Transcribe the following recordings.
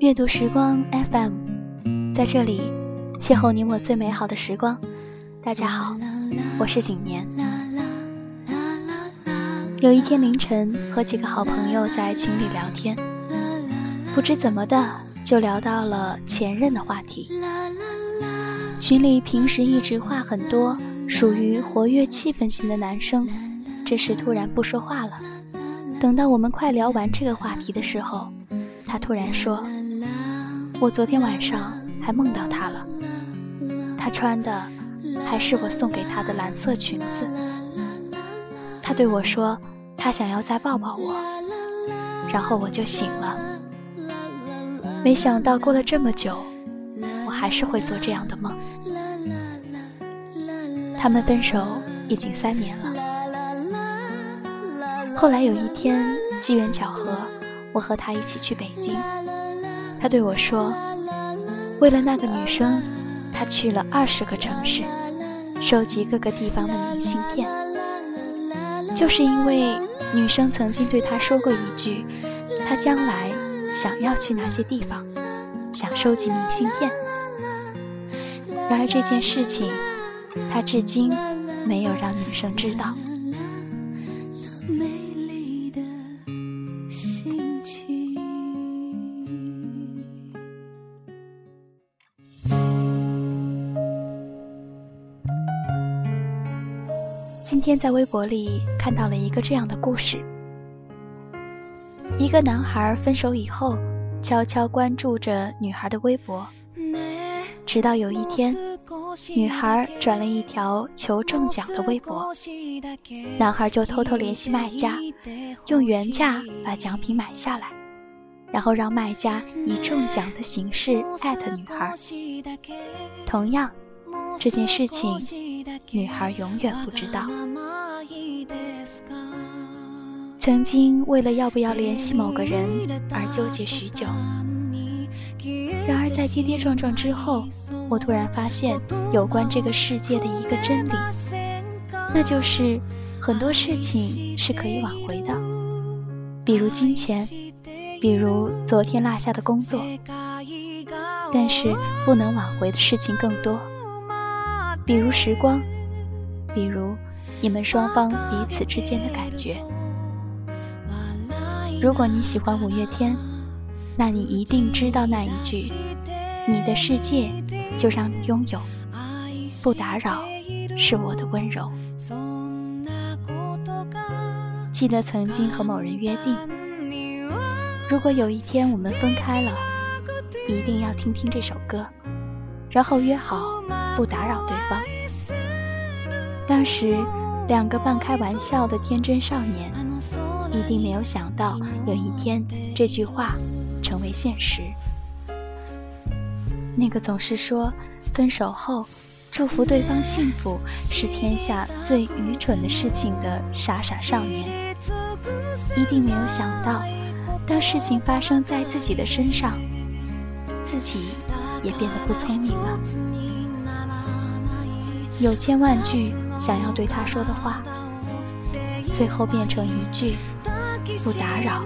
阅读时光 FM，在这里邂逅你我最美好的时光。大家好，我是景年。有一天凌晨，和几个好朋友在群里聊天，不知怎么的就聊到了前任的话题。群里平时一直话很多、属于活跃气氛型的男生，这时突然不说话了。等到我们快聊完这个话题的时候，他突然说：“我昨天晚上还梦到他了，他穿的还是我送给他的蓝色裙子。他对我说，他想要再抱抱我，然后我就醒了。没想到过了这么久。”我还是会做这样的梦。他们分手已经三年了。后来有一天，机缘巧合，我和他一起去北京。他对我说：“为了那个女生，他去了二十个城市，收集各个地方的明信片。就是因为女生曾经对他说过一句，他将来想要去哪些地方，想收集明信片。”然而这件事情，他至今没有让女生知道。今天在微博里看到了一个这样的故事：一个男孩分手以后，悄悄关注着女孩的微博。直到有一天，女孩转了一条求中奖的微博，男孩就偷偷联系卖家，用原价把奖品买下来，然后让卖家以中奖的形式艾特女孩。同样，这件事情女孩永远不知道。曾经为了要不要联系某个人而纠结许久。然而，在跌跌撞撞之后，我突然发现有关这个世界的一个真理，那就是很多事情是可以挽回的，比如金钱，比如昨天落下的工作。但是不能挽回的事情更多，比如时光，比如你们双方彼此之间的感觉。如果你喜欢五月天。那你一定知道那一句：“你的世界就让你拥有，不打扰是我的温柔。”记得曾经和某人约定，如果有一天我们分开了，一定要听听这首歌，然后约好不打扰对方。当时两个半开玩笑的天真少年，一定没有想到有一天这句话。成为现实。那个总是说分手后祝福对方幸福是天下最愚蠢的事情的傻傻少年，一定没有想到，当事情发生在自己的身上，自己也变得不聪明了。有千万句想要对他说的话，最后变成一句“不打扰”，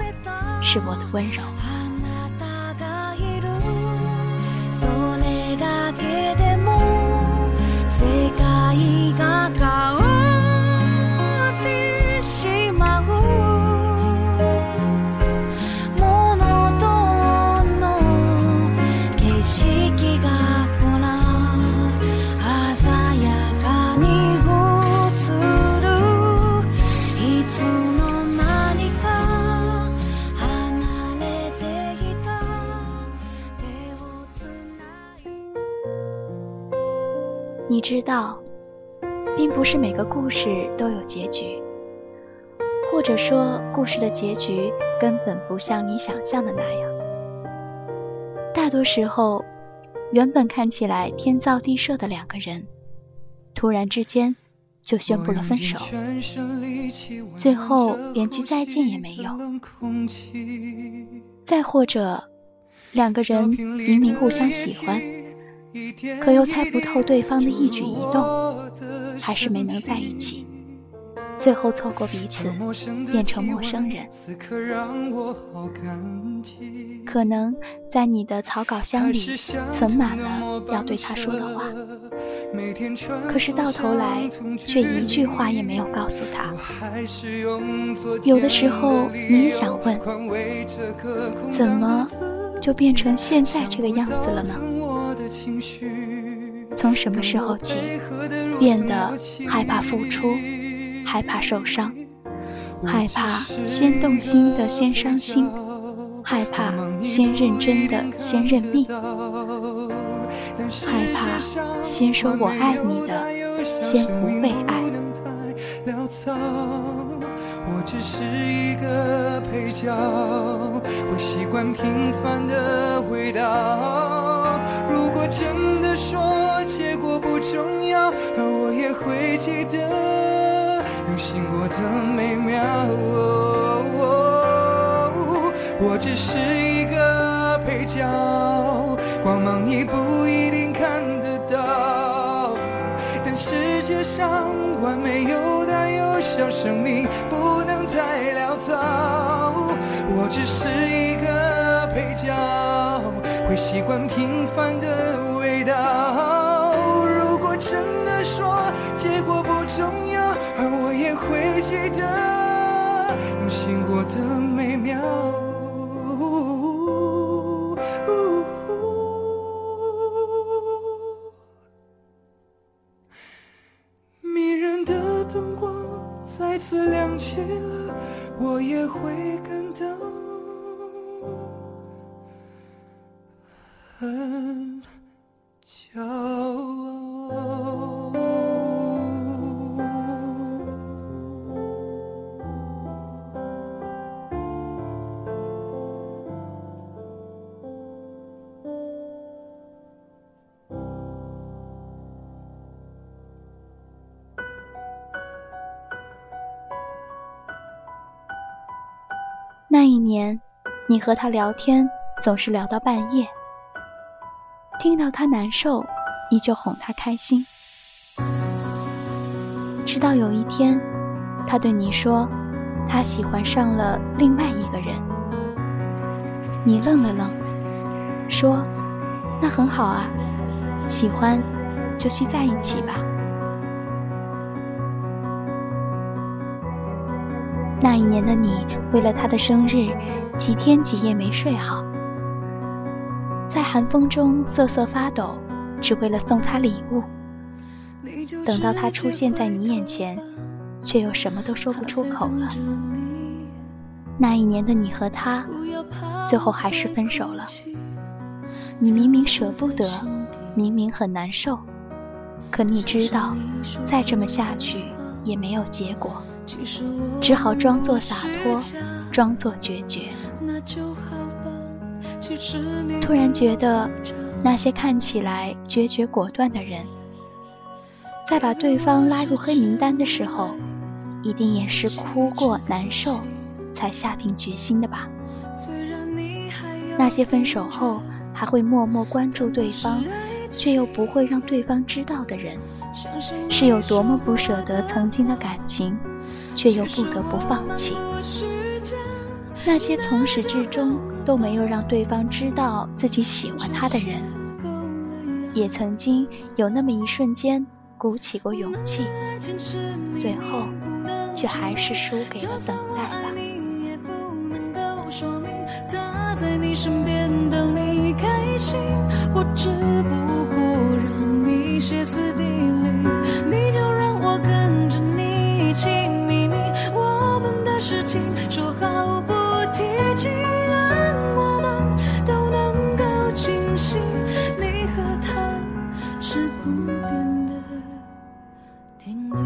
是我的温柔。你知道，并不是每个故事都有结局，或者说，故事的结局根本不像你想象的那样。大多时候，原本看起来天造地设的两个人，突然之间就宣布了分手，最后连句再见也没有。再或者，两个人明明互相喜欢。可又猜不透对方的一举一动，还是没能在一起。最后错过彼此，变成陌生人。可能在你的草稿箱里存满了要对他说的话，可是到头来却一句话也没有告诉他。有的时候你也想问，怎么就变成现在这个样子了呢？从什么时候起，变得害怕付出？害怕受伤，害怕先动心的先伤心，害怕先认真的先认命，害怕先说我爱你的先不被爱。我只是一个配角，会习惯平凡的味道。真的说结果不重要，我也会记得。有醒过的美妙，我只是一个配角，光芒你不一定看得到。但世界上完美又大又小，生命不能太潦草。我只是一个配角，会习惯平凡的味道。如果真的说结果不重要。而我也会记得用心过的每秒。那一年，你和他聊天总是聊到半夜。听到他难受，你就哄他开心。直到有一天，他对你说，他喜欢上了另外一个人。你愣了愣，说：“那很好啊，喜欢就去在一起吧。”那一年的你，为了他的生日，几天几夜没睡好，在寒风中瑟瑟发抖，只为了送他礼物。等到他出现在你眼前，却又什么都说不出口了。那一年的你和他，最后还是分手了。你明明舍不得，明明很难受，可你知道，再这么下去也没有结果。只好装作洒脱，装作决绝。突然觉得，那些看起来决绝果断的人，在把对方拉入黑名单的时候，一定也是哭过难受，才下定决心的吧？那些分手后还会默默关注对方，却又不会让对方知道的人，是有多么不舍得曾经的感情？却又不得不放弃那些从始至终都没有让对方知道自己喜欢他的人，也曾经有那么一瞬间鼓起过勇气，最后却还是输给了等待吧。我只不过让你歇斯底里事情说好不提起，让我们都能够清醒。你和他是不变的定律。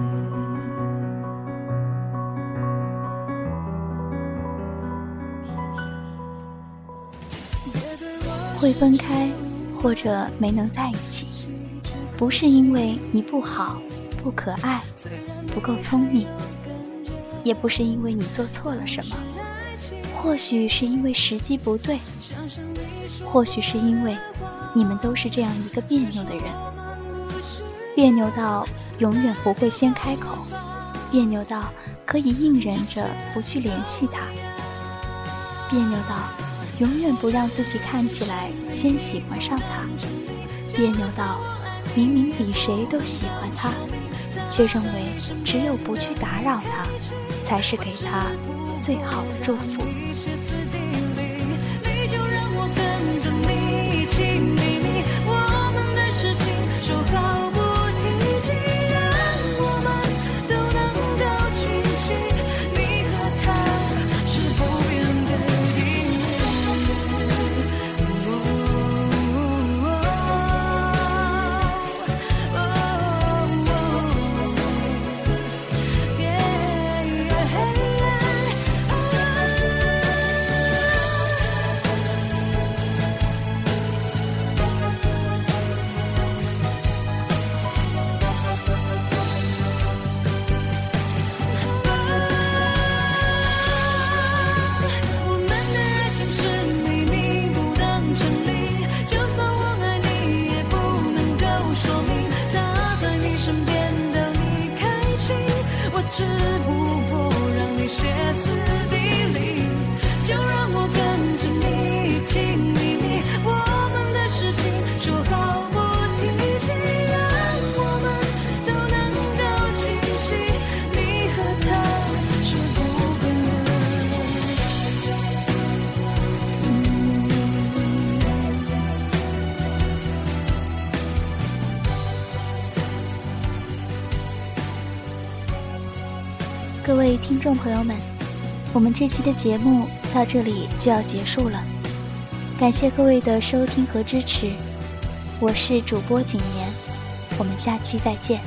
会分开，或者没能在一起，不是因为你不好。不可爱，不够聪明，也不是因为你做错了什么，或许是因为时机不对，或许是因为你们都是这样一个别扭的人，别扭到永远不会先开口，别扭到可以硬忍着不去联系他，别扭到永远不让自己看起来先喜欢上他，别扭到明明比谁都喜欢他，却认为只有不去打扰他，才是给他最好的祝福。各位听众朋友们，我们这期的节目到这里就要结束了，感谢各位的收听和支持，我是主播景言，我们下期再见。